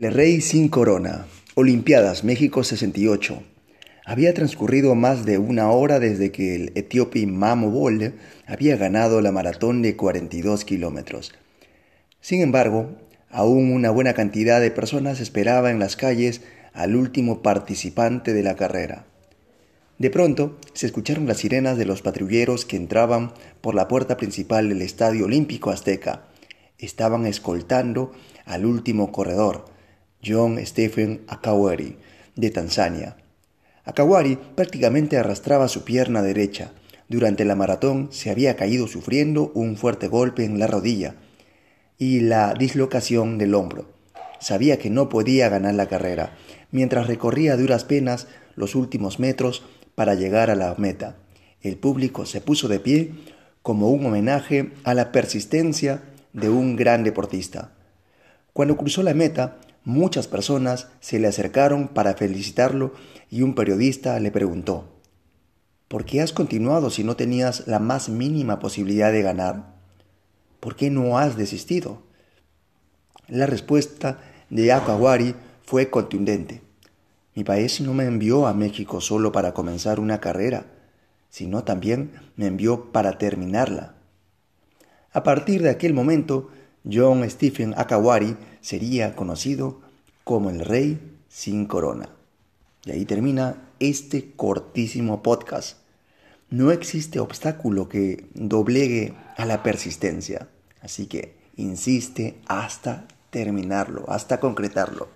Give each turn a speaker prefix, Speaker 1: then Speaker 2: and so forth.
Speaker 1: El Rey sin Corona, Olimpiadas México 68. Había transcurrido más de una hora desde que el etíope Mamo Bol había ganado la maratón de 42 kilómetros. Sin embargo, aún una buena cantidad de personas esperaba en las calles al último participante de la carrera. De pronto se escucharon las sirenas de los patrulleros que entraban por la puerta principal del Estadio Olímpico Azteca. Estaban escoltando al último corredor, John Stephen Akawari, de Tanzania. Akawari prácticamente arrastraba su pierna derecha. Durante la maratón se había caído sufriendo un fuerte golpe en la rodilla y la dislocación del hombro. Sabía que no podía ganar la carrera. Mientras recorría duras penas los últimos metros, para llegar a la meta. El público se puso de pie como un homenaje a la persistencia de un gran deportista. Cuando cruzó la meta, muchas personas se le acercaron para felicitarlo y un periodista le preguntó, ¿por qué has continuado si no tenías la más mínima posibilidad de ganar? ¿Por qué no has desistido? La respuesta de Akawari fue contundente. Mi país no me envió a México solo para comenzar una carrera, sino también me envió para terminarla. A partir de aquel momento, John Stephen Akawari sería conocido como el rey sin corona. Y ahí termina este cortísimo podcast. No existe obstáculo que doblegue a la persistencia. Así que insiste hasta terminarlo, hasta concretarlo.